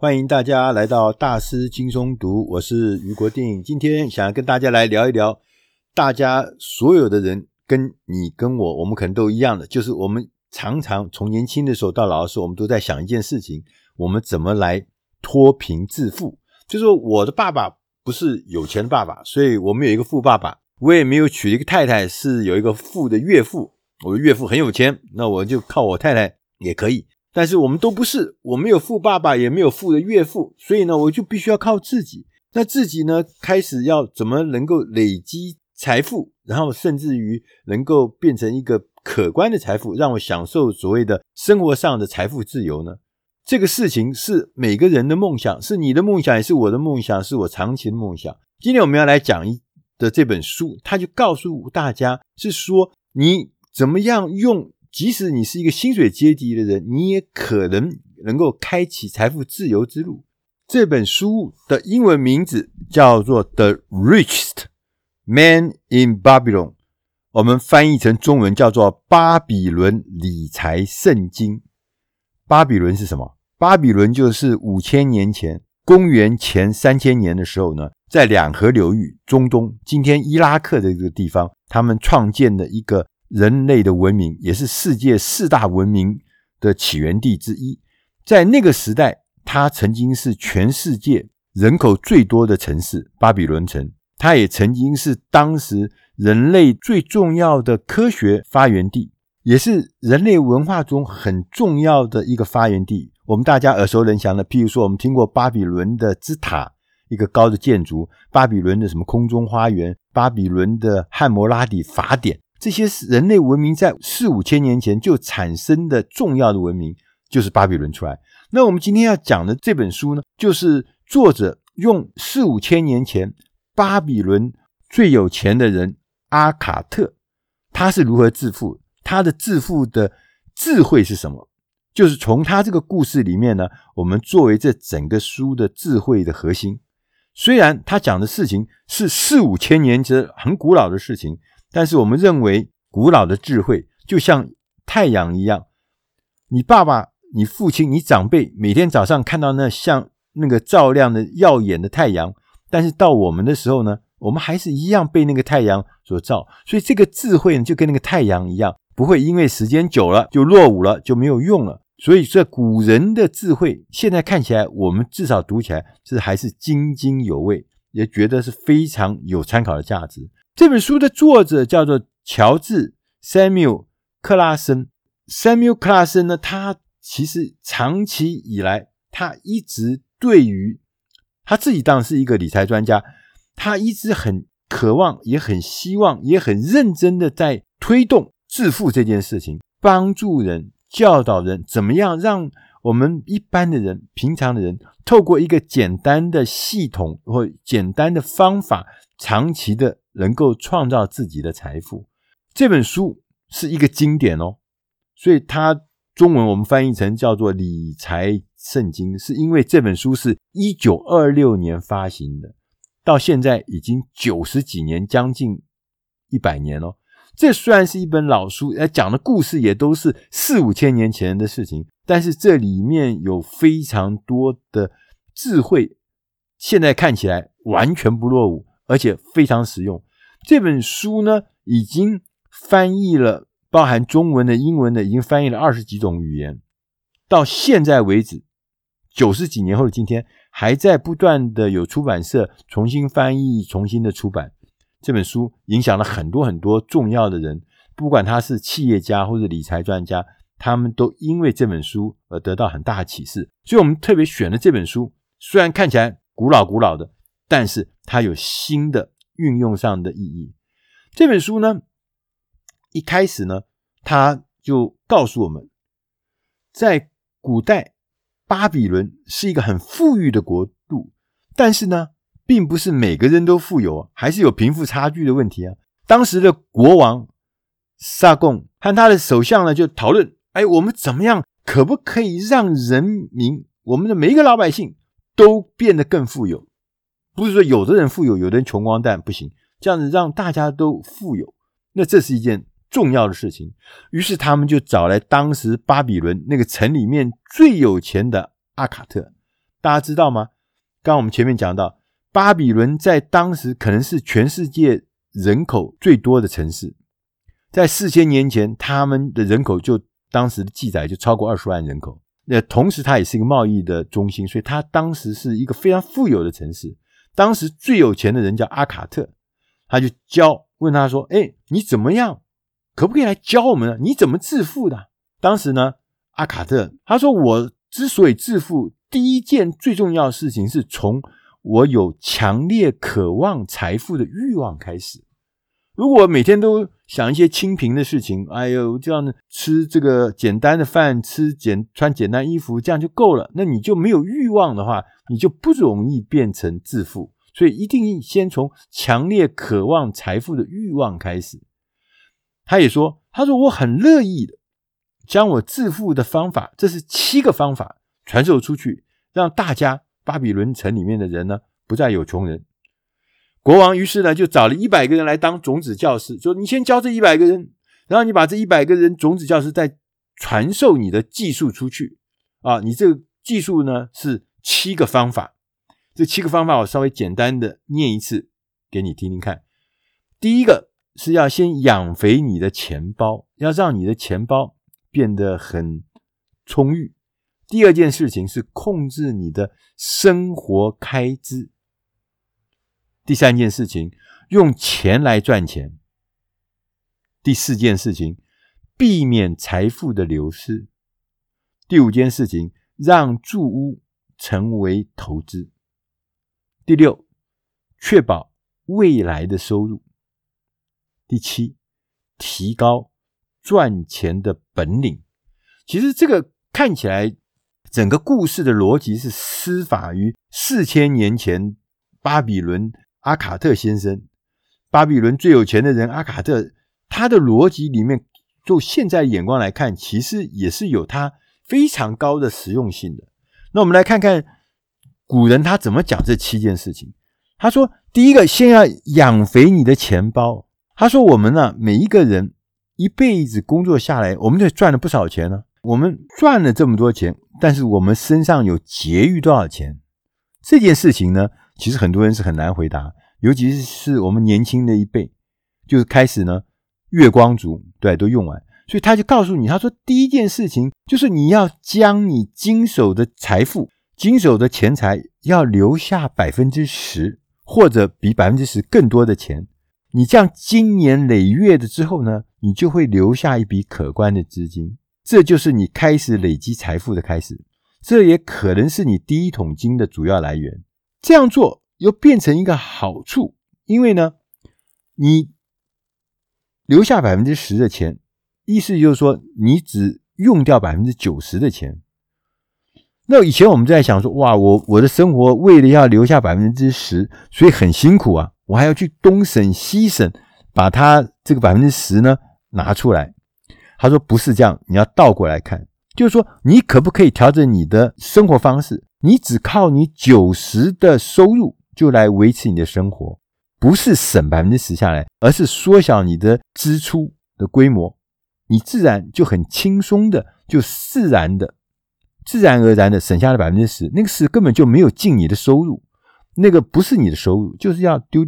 欢迎大家来到大师轻松读，我是俞国定。今天想要跟大家来聊一聊，大家所有的人跟你跟我，我们可能都一样的，就是我们常常从年轻的时候到老的时候，我们都在想一件事情：我们怎么来脱贫致富？就是说，我的爸爸不是有钱的爸爸，所以我们有一个富爸爸。我也没有娶一个太太，是有一个富的岳父。我的岳父很有钱，那我就靠我太太也可以。但是我们都不是，我没有富爸爸，也没有富的岳父，所以呢，我就必须要靠自己。那自己呢，开始要怎么能够累积财富，然后甚至于能够变成一个可观的财富，让我享受所谓的生活上的财富自由呢？这个事情是每个人的梦想，是你的梦想，也是我的梦想，是我长期的梦想。今天我们要来讲一的这本书，他就告诉大家，是说你怎么样用。即使你是一个薪水阶级的人，你也可能能够开启财富自由之路。这本书的英文名字叫做《The Richest Man in Babylon》，我们翻译成中文叫做《巴比伦理财圣经》。巴比伦是什么？巴比伦就是五千年前，公元前三千年的时候呢，在两河流域中东，今天伊拉克的这个地方，他们创建的一个。人类的文明也是世界四大文明的起源地之一。在那个时代，它曾经是全世界人口最多的城市——巴比伦城。它也曾经是当时人类最重要的科学发源地，也是人类文化中很重要的一个发源地。我们大家耳熟能详的，譬如说，我们听过巴比伦的之塔，一个高的建筑；巴比伦的什么空中花园；巴比伦的汉谟拉底法典。这些人类文明在四五千年前就产生的重要的文明，就是巴比伦出来。那我们今天要讲的这本书呢，就是作者用四五千年前巴比伦最有钱的人阿卡特，他是如何致富，他的致富的智慧是什么？就是从他这个故事里面呢，我们作为这整个书的智慧的核心。虽然他讲的事情是四五千年前很古老的事情。但是我们认为，古老的智慧就像太阳一样，你爸爸、你父亲、你长辈每天早上看到那像那个照亮的耀眼的太阳，但是到我们的时候呢，我们还是一样被那个太阳所照。所以这个智慧呢，就跟那个太阳一样，不会因为时间久了就落伍了，就没有用了。所以这古人的智慧，现在看起来，我们至少读起来是还是津津有味，也觉得是非常有参考的价值。这本书的作者叫做乔治· ·Samuel ·克拉森。Samuel ·克拉森呢，他其实长期以来，他一直对于他自己当然是一个理财专家，他一直很渴望，也很希望，也很认真的在推动致富这件事情，帮助人、教导人，怎么样让我们一般的人、平常的人，透过一个简单的系统或简单的方法，长期的。能够创造自己的财富，这本书是一个经典哦，所以它中文我们翻译成叫做《理财圣经》，是因为这本书是一九二六年发行的，到现在已经九十几年，将近一百年哦。这虽然是一本老书，呃，讲的故事也都是四五千年前的事情，但是这里面有非常多的智慧，现在看起来完全不落伍，而且非常实用。这本书呢，已经翻译了，包含中文的、英文的，已经翻译了二十几种语言。到现在为止，九十几年后的今天，还在不断的有出版社重新翻译、重新的出版。这本书影响了很多很多重要的人，不管他是企业家或者理财专家，他们都因为这本书而得到很大的启示。所以我们特别选了这本书，虽然看起来古老古老的，但是它有新的。运用上的意义。这本书呢，一开始呢，他就告诉我们，在古代巴比伦是一个很富裕的国度，但是呢，并不是每个人都富有，还是有贫富差距的问题啊。当时的国王萨贡和他的首相呢，就讨论：哎，我们怎么样，可不可以让人民，我们的每一个老百姓都变得更富有？不是说有的人富有，有的人穷光蛋不行，这样子让大家都富有，那这是一件重要的事情。于是他们就找来当时巴比伦那个城里面最有钱的阿卡特，大家知道吗？刚刚我们前面讲到，巴比伦在当时可能是全世界人口最多的城市，在四千年前，他们的人口就当时的记载就超过二十万人口。那同时，它也是一个贸易的中心，所以它当时是一个非常富有的城市。当时最有钱的人叫阿卡特，他就教问他说：“哎，你怎么样？可不可以来教我们呢？你怎么致富的？”当时呢，阿卡特他说：“我之所以致富，第一件最重要的事情是从我有强烈渴望财富的欲望开始。”如果每天都想一些清贫的事情，哎呦，这样吃这个简单的饭，吃简穿简单衣服，这样就够了。那你就没有欲望的话，你就不容易变成致富。所以一定先从强烈渴望财富的欲望开始。他也说，他说我很乐意的将我致富的方法，这是七个方法传授出去，让大家巴比伦城里面的人呢，不再有穷人。国王于是呢，就找了一百个人来当种子教师，说：“你先教这一百个人，然后你把这一百个人种子教师再传授你的技术出去啊！你这个技术呢是七个方法，这七个方法我稍微简单的念一次给你听听看。第一个是要先养肥你的钱包，要让你的钱包变得很充裕。第二件事情是控制你的生活开支。”第三件事情，用钱来赚钱。第四件事情，避免财富的流失。第五件事情，让住屋成为投资。第六，确保未来的收入。第七，提高赚钱的本领。其实这个看起来，整个故事的逻辑是施法于四千年前巴比伦。阿卡特先生，巴比伦最有钱的人阿卡特，他的逻辑里面，就现在眼光来看，其实也是有他非常高的实用性的。那我们来看看古人他怎么讲这七件事情。他说，第一个，先要养肥你的钱包。他说，我们呢，每一个人一辈子工作下来，我们就赚了不少钱呢。我们赚了这么多钱，但是我们身上有结余多少钱？这件事情呢，其实很多人是很难回答，尤其是我们年轻的一辈，就是开始呢，月光族，对，都用完，所以他就告诉你，他说第一件事情就是你要将你经手的财富、经手的钱财要留下百分之十，或者比百分之十更多的钱，你这样经年累月的之后呢，你就会留下一笔可观的资金，这就是你开始累积财富的开始，这也可能是你第一桶金的主要来源。这样做又变成一个好处，因为呢，你留下百分之十的钱，意思就是说你只用掉百分之九十的钱。那以前我们在想说，哇，我我的生活为了要留下百分之十，所以很辛苦啊，我还要去东省西省，把它这个百分之十呢拿出来。他说不是这样，你要倒过来看，就是说你可不可以调整你的生活方式？你只靠你九十的收入就来维持你的生活，不是省百分之十下来，而是缩小你的支出的规模，你自然就很轻松的，就自然的、自然而然的省下了百分之十。那个十根本就没有进你的收入，那个不是你的收入，就是要丢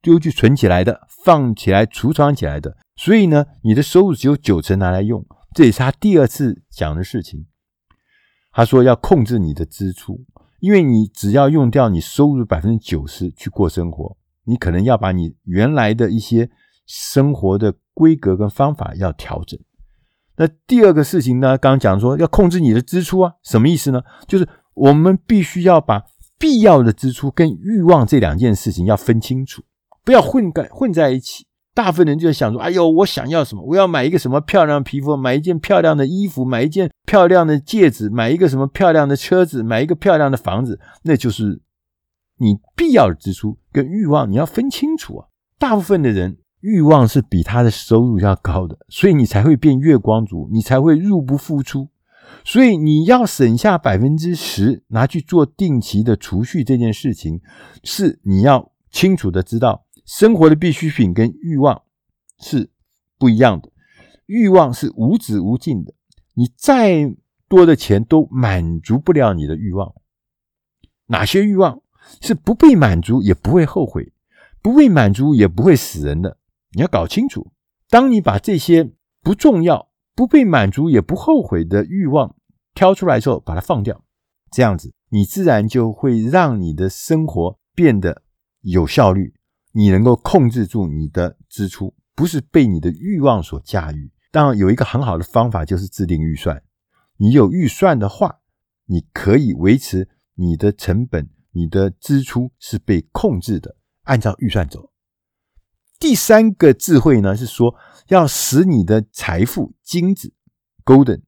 丢去存起来的，放起来储藏起来的。所以呢，你的收入只有九成拿来用，这也是他第二次讲的事情。他说要控制你的支出，因为你只要用掉你收入百分之九十去过生活，你可能要把你原来的一些生活的规格跟方法要调整。那第二个事情呢，刚刚讲说要控制你的支出啊，什么意思呢？就是我们必须要把必要的支出跟欲望这两件事情要分清楚，不要混在混在一起。大部分人就想说：“哎呦，我想要什么？我要买一个什么漂亮皮肤，买一件漂亮的衣服，买一件漂亮的戒指，买一个什么漂亮的车子，买一个漂亮的房子。”那就是你必要的支出跟欲望，你要分清楚啊。大部分的人欲望是比他的收入要高的，所以你才会变月光族，你才会入不敷出。所以你要省下百分之十拿去做定期的储蓄，这件事情是你要清楚的知道。生活的必需品跟欲望是不一样的，欲望是无止无尽的，你再多的钱都满足不了你的欲望。哪些欲望是不被满足也不会后悔，不被满足也不会死人的。你要搞清楚，当你把这些不重要、不被满足也不后悔的欲望挑出来之后，把它放掉，这样子你自然就会让你的生活变得有效率，你能够控制住你的支出，不是被你的欲望所驾驭。当然，有一个很好的方法就是制定预算。你有预算的话，你可以维持你的成本、你的支出是被控制的，按照预算走。第三个智慧呢，是说要使你的财富金子 （golden），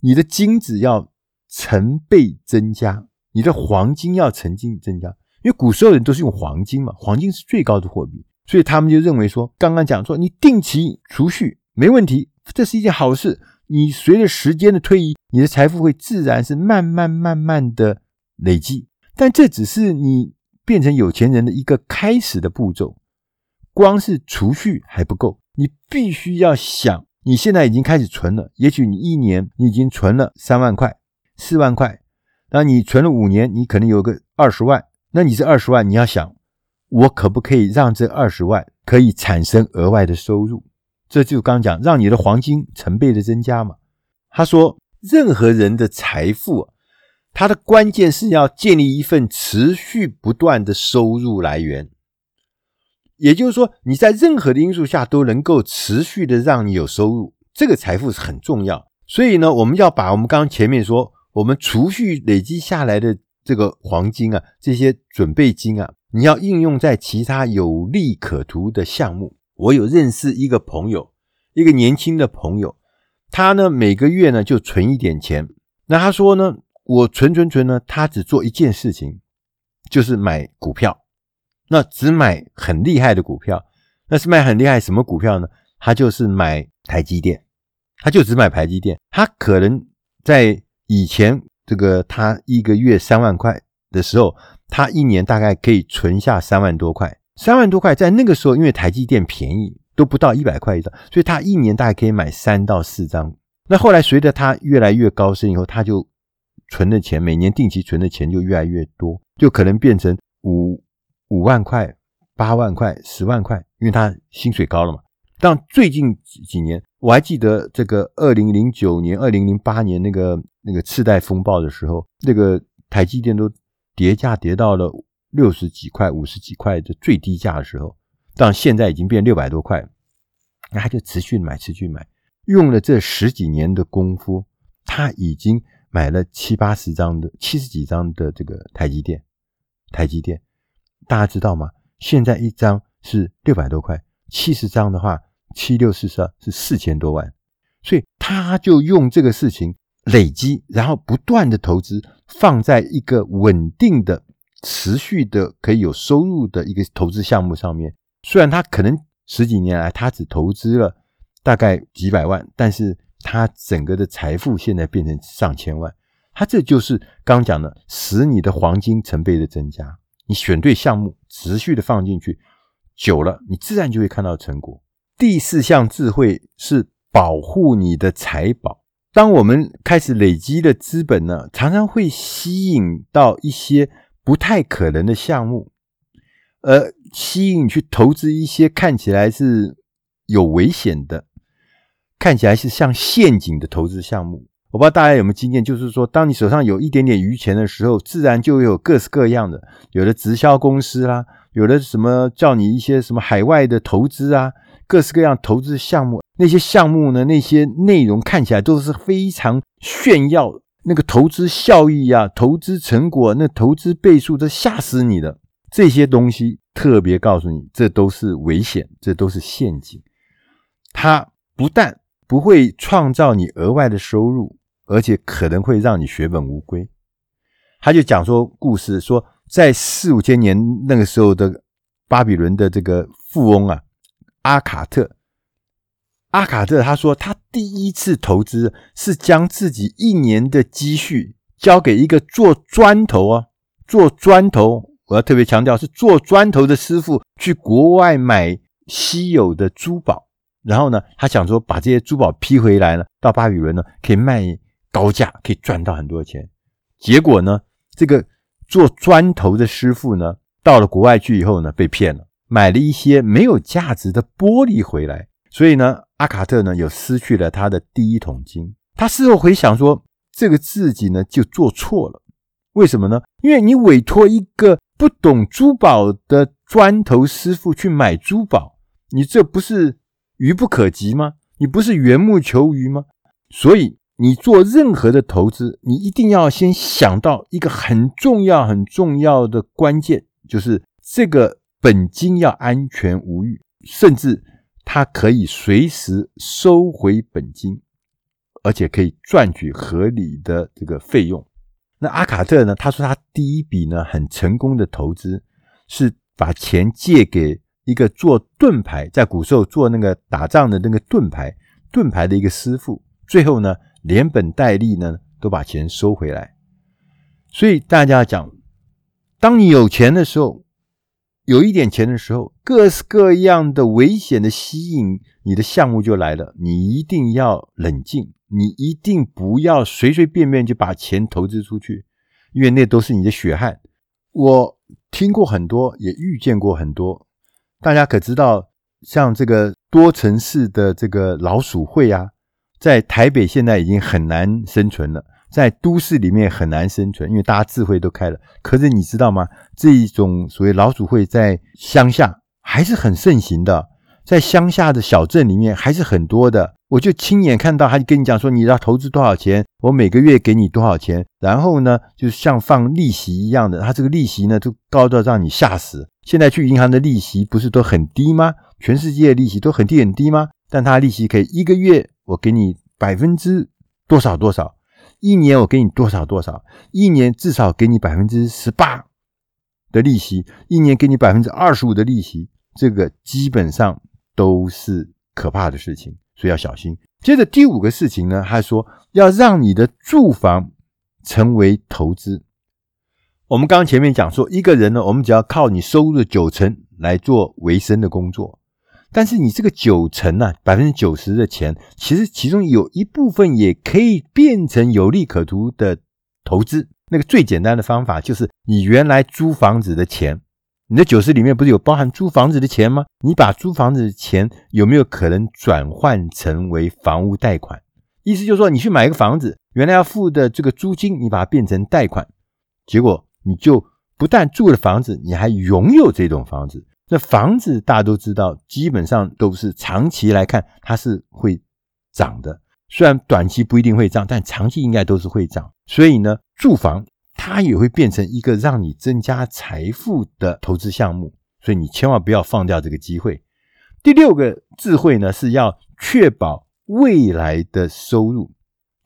你的金子要成倍增加，你的黄金要成倍增加。因为古时候人都是用黄金嘛，黄金是最高的货币，所以他们就认为说，刚刚讲说你定期储蓄没问题，这是一件好事。你随着时间的推移，你的财富会自然是慢慢慢慢的累积，但这只是你变成有钱人的一个开始的步骤。光是储蓄还不够，你必须要想，你现在已经开始存了，也许你一年你已经存了三万块、四万块，那你存了五年，你可能有个二十万，那你这二十万你要想，我可不可以让这二十万可以产生额外的收入？这就刚讲，让你的黄金成倍的增加嘛。他说，任何人的财富，它的关键是要建立一份持续不断的收入来源。也就是说，你在任何的因素下都能够持续的让你有收入，这个财富是很重要。所以呢，我们要把我们刚刚前面说，我们储蓄累积下来的这个黄金啊，这些准备金啊，你要应用在其他有利可图的项目。我有认识一个朋友，一个年轻的朋友，他呢每个月呢就存一点钱。那他说呢，我存存存呢，他只做一件事情，就是买股票。那只买很厉害的股票，那是买很厉害什么股票呢？他就是买台积电，他就只买台积电。他可能在以前这个他一个月三万块的时候，他一年大概可以存下三万多块。三万多块，在那个时候，因为台积电便宜，都不到一百块一张，所以他一年大概可以买三到四张。那后来随着他越来越高升以后，他就存的钱，每年定期存的钱就越来越多，就可能变成五五万块、八万块、十万块，因为他薪水高了嘛。但最近几年，我还记得这个二零零九年、二零零八年那个那个次贷风暴的时候，那个台积电都跌价跌到了。六十几块、五十几块的最低价的时候，但现在已经变六百多块，那他就持续买、持续买，用了这十几年的功夫，他已经买了七八十张的、七十几张的这个台积电。台积电，大家知道吗？现在一张是六百多块，七十张的话，七六四十二是四千多万，所以他就用这个事情累积，然后不断的投资，放在一个稳定的。持续的可以有收入的一个投资项目上面，虽然他可能十几年来他只投资了大概几百万，但是他整个的财富现在变成上千万。他这就是刚讲的，使你的黄金成倍的增加。你选对项目，持续的放进去，久了你自然就会看到成果。第四项智慧是保护你的财宝。当我们开始累积的资本呢，常常会吸引到一些。不太可能的项目，而吸引去投资一些看起来是有危险的、看起来是像陷阱的投资项目。我不知道大家有没有经验，就是说，当你手上有一点点余钱的时候，自然就有各式各样的，有的直销公司啦，有的什么叫你一些什么海外的投资啊，各式各样投资项目。那些项目呢，那些内容看起来都是非常炫耀。那个投资效益啊，投资成果，那投资倍数都吓死你的。这些东西特别告诉你，这都是危险，这都是陷阱。它不但不会创造你额外的收入，而且可能会让你血本无归。他就讲说故事，说在四五千年那个时候的巴比伦的这个富翁啊，阿卡特。阿卡特他说，他第一次投资是将自己一年的积蓄交给一个做砖头啊，做砖头，我要特别强调是做砖头的师傅去国外买稀有的珠宝，然后呢，他想说把这些珠宝批回来了，到巴比伦呢可以卖高价，可以赚到很多钱。结果呢，这个做砖头的师傅呢，到了国外去以后呢，被骗了，买了一些没有价值的玻璃回来，所以呢，阿卡特呢，又失去了他的第一桶金。他事后回想说，这个自己呢，就做错了。为什么呢？因为你委托一个不懂珠宝的砖头师傅去买珠宝，你这不是愚不可及吗？你不是缘木求鱼吗？所以你做任何的投资，你一定要先想到一个很重要、很重要的关键，就是这个本金要安全无虞，甚至他可以随时收回本金，而且可以赚取合理的这个费用。那阿卡特呢？他说他第一笔呢很成功的投资是把钱借给一个做盾牌，在古时候做那个打仗的那个盾牌，盾牌的一个师傅。最后呢，连本带利呢都把钱收回来。所以大家讲，当你有钱的时候，有一点钱的时候，各式各样的危险的吸引你的项目就来了，你一定要冷静。你一定不要随随便便就把钱投资出去，因为那都是你的血汗。我听过很多，也遇见过很多。大家可知道，像这个多城市的这个老鼠会啊，在台北现在已经很难生存了，在都市里面很难生存，因为大家智慧都开了。可是你知道吗？这一种所谓老鼠会在乡下还是很盛行的，在乡下的小镇里面还是很多的。我就亲眼看到，他就跟你讲说，你要投资多少钱，我每个月给你多少钱，然后呢，就像放利息一样的，他这个利息呢，都高到让你吓死。现在去银行的利息不是都很低吗？全世界的利息都很低很低吗？但他利息可以一个月我给你百分之多少多少，一年我给你多少多少，一年至少给你百分之十八的利息，一年给你百分之二十五的利息，这个基本上都是可怕的事情。所以要小心。接着第五个事情呢，他说要让你的住房成为投资。我们刚刚前面讲说，一个人呢，我们只要靠你收入的九成来做维生的工作，但是你这个九成呢，百分之九十的钱，其实其中有一部分也可以变成有利可图的投资。那个最简单的方法就是你原来租房子的钱。你的九十里面不是有包含租房子的钱吗？你把租房子的钱有没有可能转换成为房屋贷款？意思就是说，你去买一个房子，原来要付的这个租金，你把它变成贷款，结果你就不但住了房子，你还拥有这栋房子。那房子大家都知道，基本上都是长期来看它是会涨的，虽然短期不一定会涨，但长期应该都是会涨。所以呢，住房。它也会变成一个让你增加财富的投资项目，所以你千万不要放掉这个机会。第六个智慧呢，是要确保未来的收入。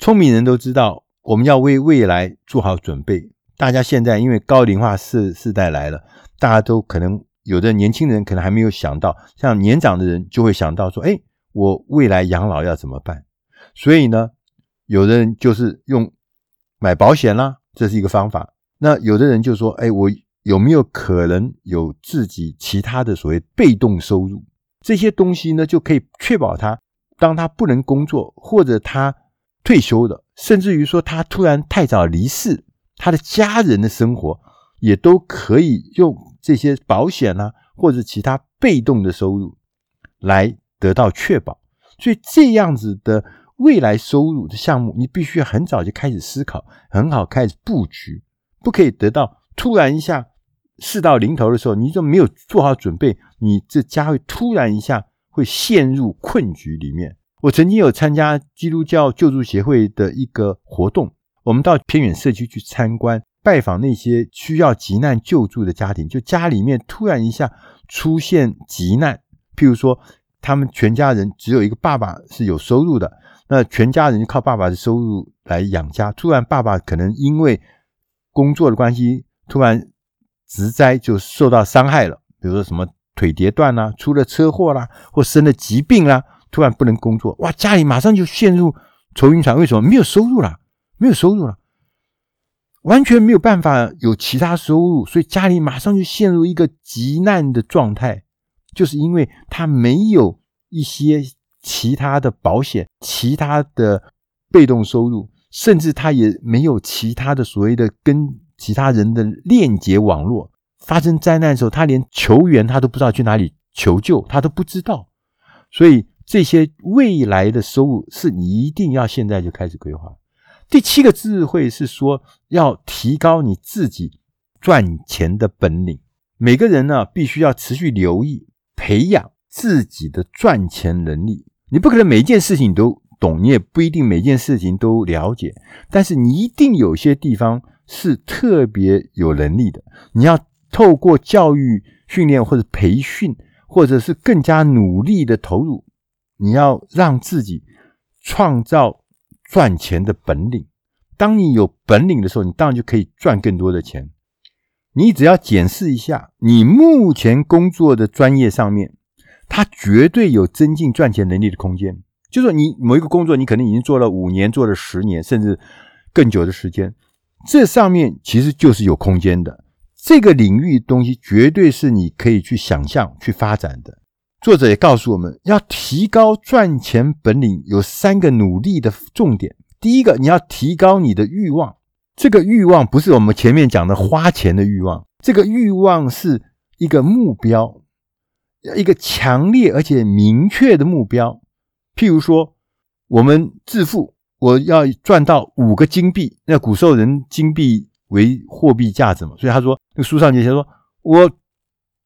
聪明人都知道，我们要为未来做好准备。大家现在因为高龄化世世代来了，大家都可能有的年轻人可能还没有想到，像年长的人就会想到说：“哎，我未来养老要怎么办？”所以呢，有的人就是用买保险啦。这是一个方法。那有的人就说：“哎，我有没有可能有自己其他的所谓被动收入？这些东西呢，就可以确保他，当他不能工作，或者他退休了，甚至于说他突然太早离世，他的家人的生活也都可以用这些保险啊，或者其他被动的收入来得到确保。所以这样子的。”未来收入的项目，你必须很早就开始思考，很好开始布局，不可以得到突然一下事到临头的时候，你就没有做好准备，你这家会突然一下会陷入困局里面。我曾经有参加基督教救助协会的一个活动，我们到偏远社区去参观，拜访那些需要急难救助的家庭，就家里面突然一下出现急难，譬如说他们全家人只有一个爸爸是有收入的。那全家人靠爸爸的收入来养家，突然爸爸可能因为工作的关系，突然职灾就受到伤害了，比如说什么腿跌断啦、出了车祸啦，或生了疾病啦，突然不能工作，哇，家里马上就陷入愁云惨。为什么？没有收入了，没有收入了，完全没有办法有其他收入，所以家里马上就陷入一个极难的状态，就是因为他没有一些。其他的保险、其他的被动收入，甚至他也没有其他的所谓的跟其他人的链接网络。发生灾难的时候，他连求援他都不知道去哪里求救，他都不知道。所以这些未来的收入是你一定要现在就开始规划。第七个智慧是说，要提高你自己赚钱的本领。每个人呢，必须要持续留意、培养自己的赚钱能力。你不可能每一件事情都懂，你也不一定每件事情都了解，但是你一定有些地方是特别有能力的。你要。透过教育训练或者培训，或者是更加努力的投入，你要让自己创造赚钱的本领。当你有本领的时候，你当然就可以赚更多的钱。你只要检视一下你目前工作的专业上面，它绝对有增进赚钱能力的空间。就是说，你某一个工作，你可能已经做了五年，做了十年，甚至更久的时间，这上面其实就是有空间的。这个领域东西绝对是你可以去想象、去发展的。作者也告诉我们要提高赚钱本领，有三个努力的重点。第一个，你要提高你的欲望。这个欲望不是我们前面讲的花钱的欲望，这个欲望是一个目标，一个强烈而且明确的目标。譬如说，我们致富，我要赚到五个金币，那古时候人金币。为货币价值嘛，所以他说，那书上就写说，我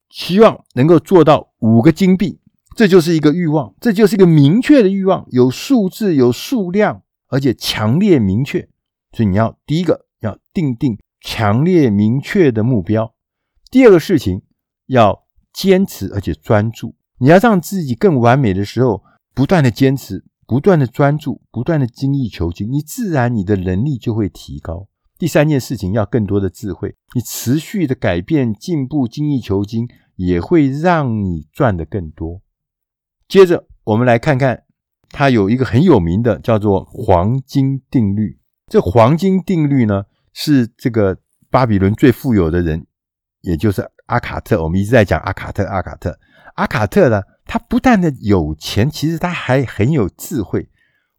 希望能够做到五个金币，这就是一个欲望，这就是一个明确的欲望，有数字，有数量，而且强烈明确。所以你要第一个要定定强烈明确的目标，第二个事情要坚持而且专注。你要让自己更完美的时候，不断的坚持，不断的专注，不断的精益求精，你自然你的能力就会提高。第三件事情要更多的智慧，你持续的改变、进步、精益求精，也会让你赚得更多。接着，我们来看看，它有一个很有名的叫做黄金定律。这黄金定律呢，是这个巴比伦最富有的人，也就是阿卡特。我们一直在讲阿卡特，阿卡特，阿卡特呢，他不但的有钱，其实他还很有智慧。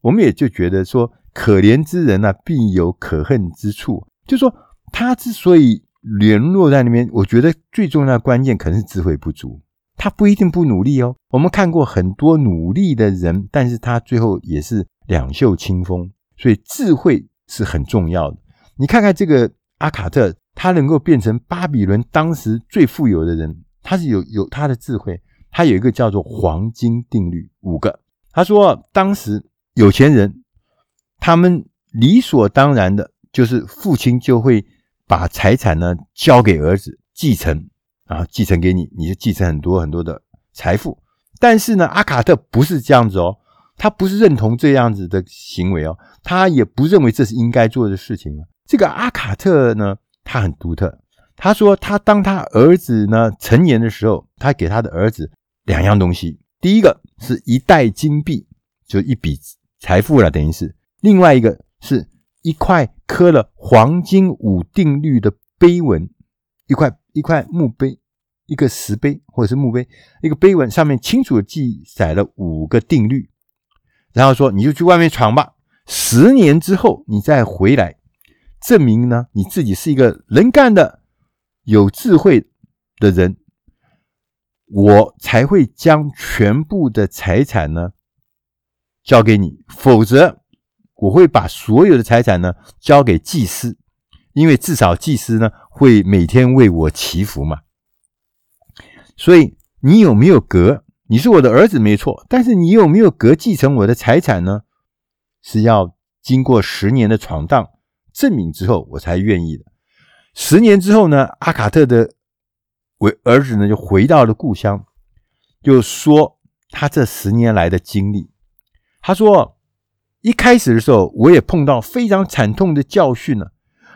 我们也就觉得说。可怜之人呢、啊，必有可恨之处。就说，他之所以沦落在那边，我觉得最重要的关键可能是智慧不足。他不一定不努力哦。我们看过很多努力的人，但是他最后也是两袖清风。所以智慧是很重要的。你看看这个阿卡特，他能够变成巴比伦当时最富有的人，他是有有他的智慧。他有一个叫做黄金定律，五个。他说，当时有钱人。他们理所当然的，就是父亲就会把财产呢交给儿子继承，啊，继承给你，你就继承很多很多的财富。但是呢，阿卡特不是这样子哦，他不是认同这样子的行为哦，他也不认为这是应该做的事情。这个阿卡特呢，他很独特。他说，他当他儿子呢成年的时候，他给他的儿子两样东西，第一个是一袋金币，就一笔财富了，等于是。另外一个是一块刻了黄金五定律的碑文，一块一块墓碑，一个石碑或者是墓碑，一个碑文上面清楚的记载了五个定律，然后说你就去外面闯吧，十年之后你再回来，证明呢你自己是一个能干的、有智慧的人，我才会将全部的财产呢交给你，否则。我会把所有的财产呢交给祭司，因为至少祭司呢会每天为我祈福嘛。所以你有没有格？你是我的儿子没错，但是你有没有格继承我的财产呢？是要经过十年的闯荡证明之后我才愿意的。十年之后呢，阿卡特的为儿子呢就回到了故乡，就说他这十年来的经历，他说。一开始的时候，我也碰到非常惨痛的教训了。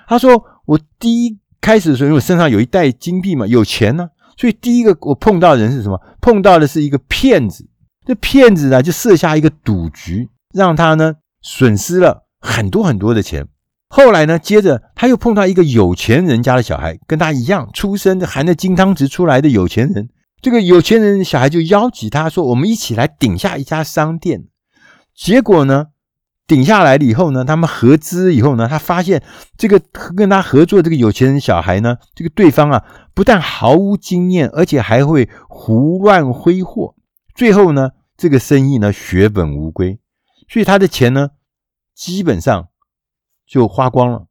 他说，我第一开始的时候，因为我身上有一袋金币嘛，有钱呢，所以第一个我碰到的人是什么？碰到的是一个骗子。这骗子呢，就设下一个赌局，让他呢损失了很多很多的钱。后来呢，接着他又碰到一个有钱人家的小孩，跟他一样出生含着金汤匙出来的有钱人。这个有钱人小孩就邀请他说：“我们一起来顶下一家商店。”结果呢？顶下来了以后呢，他们合资以后呢，他发现这个跟他合作这个有钱人小孩呢，这个对方啊，不但毫无经验，而且还会胡乱挥霍，最后呢，这个生意呢血本无归，所以他的钱呢，基本上就花光了，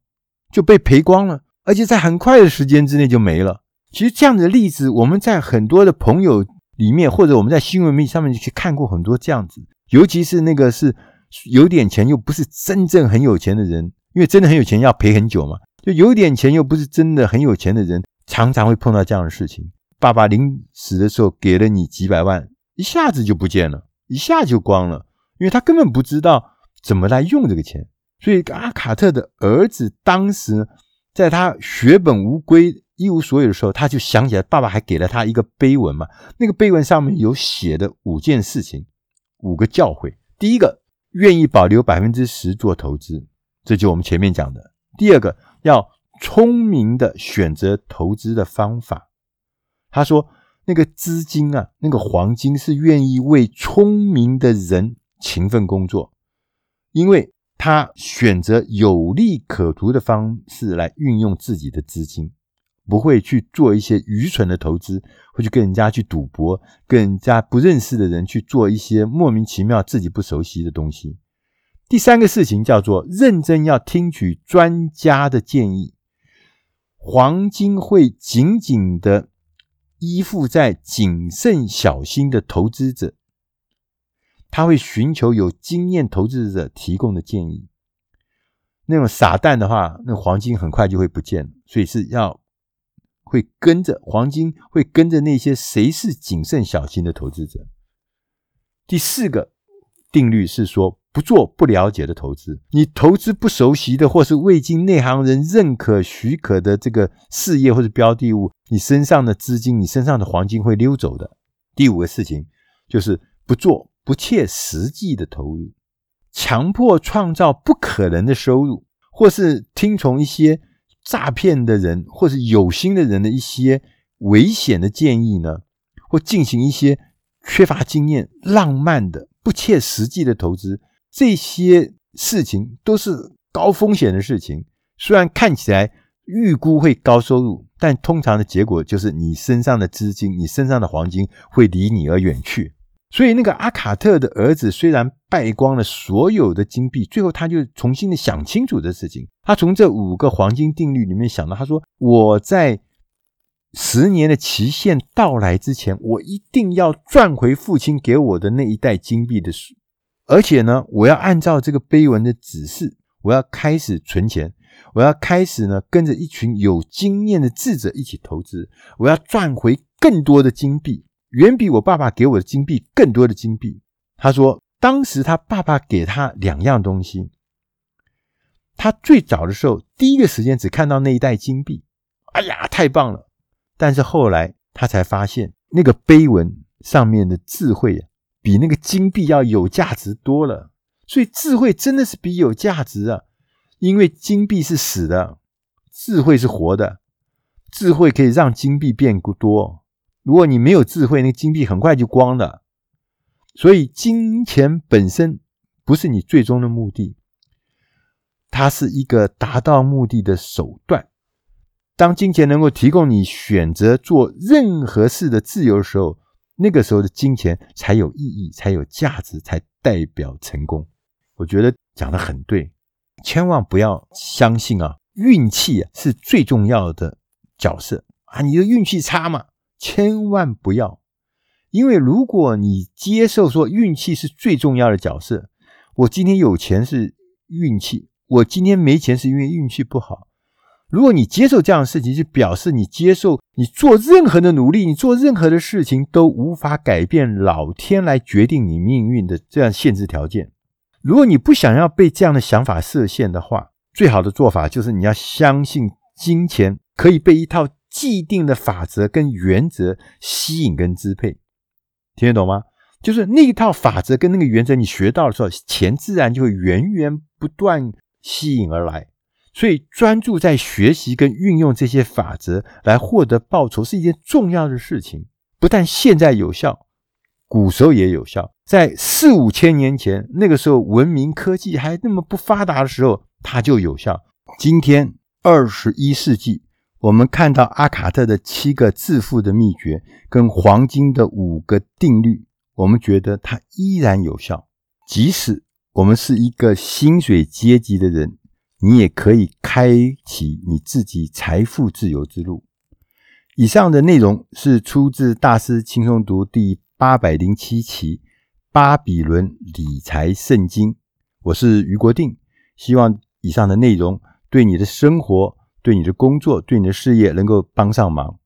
就被赔光了，而且在很快的时间之内就没了。其实这样的例子，我们在很多的朋友里面，或者我们在新闻媒体上面去看过很多这样子，尤其是那个是。有点钱又不是真正很有钱的人，因为真的很有钱要赔很久嘛。就有点钱又不是真的很有钱的人，常常会碰到这样的事情。爸爸临死的时候给了你几百万，一下子就不见了，一下就光了，因为他根本不知道怎么来用这个钱。所以阿卡特的儿子当时在他血本无归、一无所有的时候，他就想起来，爸爸还给了他一个碑文嘛。那个碑文上面有写的五件事情，五个教诲。第一个。愿意保留百分之十做投资，这就我们前面讲的。第二个，要聪明的选择投资的方法。他说，那个资金啊，那个黄金是愿意为聪明的人勤奋工作，因为他选择有利可图的方式来运用自己的资金。不会去做一些愚蠢的投资，会去跟人家去赌博，跟人家不认识的人去做一些莫名其妙自己不熟悉的东西。第三个事情叫做认真要听取专家的建议。黄金会紧紧的依附在谨慎小心的投资者，他会寻求有经验投资者提供的建议。那种傻蛋的话，那黄金很快就会不见，所以是要。会跟着黄金，会跟着那些谁是谨慎小心的投资者。第四个定律是说，不做不了解的投资。你投资不熟悉的，或是未经内行人认可许可的这个事业或者标的物，你身上的资金，你身上的黄金会溜走的。第五个事情就是不做不切实际的投入，强迫创造不可能的收入，或是听从一些。诈骗的人，或是有心的人的一些危险的建议呢，或进行一些缺乏经验、浪漫的、不切实际的投资，这些事情都是高风险的事情。虽然看起来预估会高收入，但通常的结果就是你身上的资金、你身上的黄金会离你而远去。所以，那个阿卡特的儿子虽然败光了所有的金币，最后他就重新的想清楚的事情。他从这五个黄金定律里面想到，他说：“我在十年的期限到来之前，我一定要赚回父亲给我的那一袋金币的数，而且呢，我要按照这个碑文的指示，我要开始存钱，我要开始呢跟着一群有经验的智者一起投资，我要赚回更多的金币。”远比我爸爸给我的金币更多的金币。他说，当时他爸爸给他两样东西。他最早的时候，第一个时间只看到那一袋金币，哎呀，太棒了！但是后来他才发现，那个碑文上面的智慧，比那个金币要有价值多了。所以智慧真的是比有价值啊，因为金币是死的，智慧是活的，智慧可以让金币变多。如果你没有智慧，那个金币很快就光了。所以，金钱本身不是你最终的目的，它是一个达到目的的手段。当金钱能够提供你选择做任何事的自由的时候，那个时候的金钱才有意义，才有价值，才代表成功。我觉得讲得很对，千万不要相信啊，运气是最重要的角色啊，你的运气差嘛。千万不要，因为如果你接受说运气是最重要的角色，我今天有钱是运气，我今天没钱是因为运气不好。如果你接受这样的事情，就表示你接受你做任何的努力，你做任何的事情都无法改变老天来决定你命运的这样限制条件。如果你不想要被这样的想法设限的话，最好的做法就是你要相信金钱可以被一套。既定的法则跟原则吸引跟支配，听得懂吗？就是那一套法则跟那个原则，你学到的时候，钱自然就会源源不断吸引而来。所以专注在学习跟运用这些法则来获得报酬是一件重要的事情。不但现在有效，古时候也有效，在四五千年前，那个时候文明科技还那么不发达的时候，它就有效。今天二十一世纪，我们看到阿卡特的七个致富的秘诀跟黄金的五个定律，我们觉得它依然有效。即使我们是一个薪水阶级的人，你也可以开启你自己财富自由之路。以上的内容是出自大师轻松读第八百零七期《巴比伦理财圣经》。我是余国定，希望以上的内容对你的生活、对你的工作、对你的事业能够帮上忙。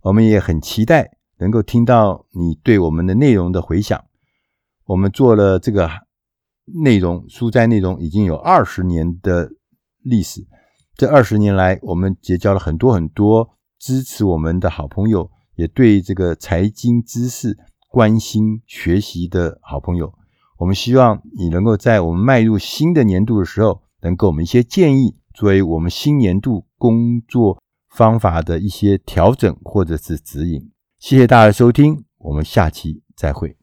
我们也很期待能够听到你对我们的内容的回响。我们做了这个内容，书斋内容已经有二十年的历史。这二十年来，我们结交了很多很多支持我们的好朋友，也对这个财经知识关心学习的好朋友。我们希望你能够在我们迈入新的年度的时候，能给我们一些建议，作为我们新年度工作方法的一些调整或者是指引。谢谢大家的收听，我们下期再会。